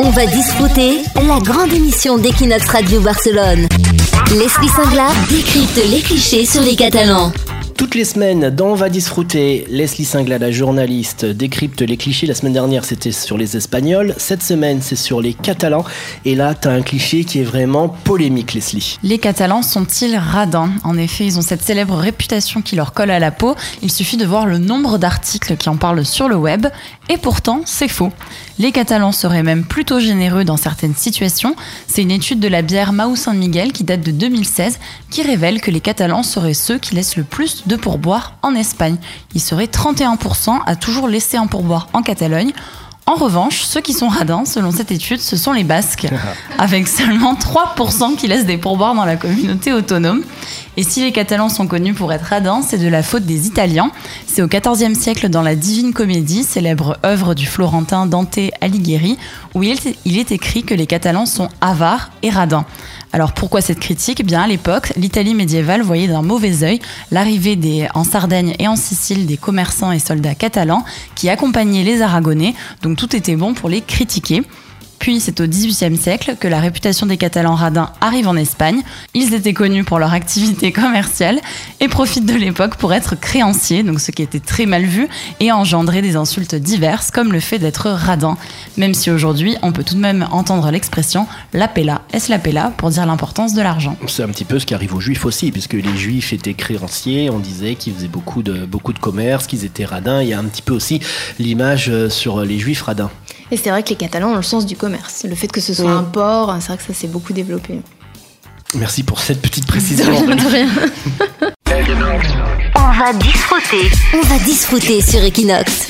On va discuter la grande émission d'Equinox Radio Barcelone. Leslie Singla décrypte les clichés sur les Catalans. Toutes les semaines, dans va disfruter, Leslie Singla, la journaliste, décrypte les clichés. La semaine dernière, c'était sur les Espagnols. Cette semaine, c'est sur les Catalans. Et là, tu as un cliché qui est vraiment polémique, Leslie. Les Catalans sont-ils radins? En effet, ils ont cette célèbre réputation qui leur colle à la peau. Il suffit de voir le nombre d'articles qui en parlent sur le web. Et pourtant, c'est faux. Les Catalans seraient même plutôt généreux dans certaines situations. C'est une étude de la bière Mau San Miguel qui date de 2016 qui révèle que les Catalans seraient ceux qui laissent le plus de pourboire en Espagne. Ils seraient 31% à toujours laisser un pourboire en Catalogne. En revanche, ceux qui sont radins, selon cette étude, ce sont les Basques, avec seulement 3% qui laissent des pourboires dans la communauté autonome. Et si les Catalans sont connus pour être radins, c'est de la faute des Italiens. C'est au XIVe siècle, dans la Divine Comédie, célèbre œuvre du Florentin Dante Alighieri, où il est écrit que les Catalans sont avares et radins. Alors pourquoi cette critique? Eh Bien à l'époque, l'Italie médiévale voyait d'un mauvais œil l'arrivée en Sardaigne et en Sicile des commerçants et soldats catalans qui accompagnaient les Aragonais, donc tout était bon pour les critiquer. Puis c'est au XVIIIe siècle que la réputation des Catalans radins arrive en Espagne. Ils étaient connus pour leur activité commerciale et profitent de l'époque pour être créanciers, donc ce qui était très mal vu et a engendré des insultes diverses comme le fait d'être radin. Même si aujourd'hui on peut tout de même entendre l'expression la pella, est-ce la pella pour dire l'importance de l'argent. C'est un petit peu ce qui arrive aux juifs aussi, puisque les juifs étaient créanciers, on disait qu'ils faisaient beaucoup de, beaucoup de commerce, qu'ils étaient radins. Il y a un petit peu aussi l'image euh, sur les juifs radins. Et c'est vrai que les Catalans ont le sens du commerce. Le fait que ce soit un port, c'est vrai que ça s'est beaucoup développé. Merci pour cette petite précision. de rien. On va disfruter. On va disfruter sur Equinox.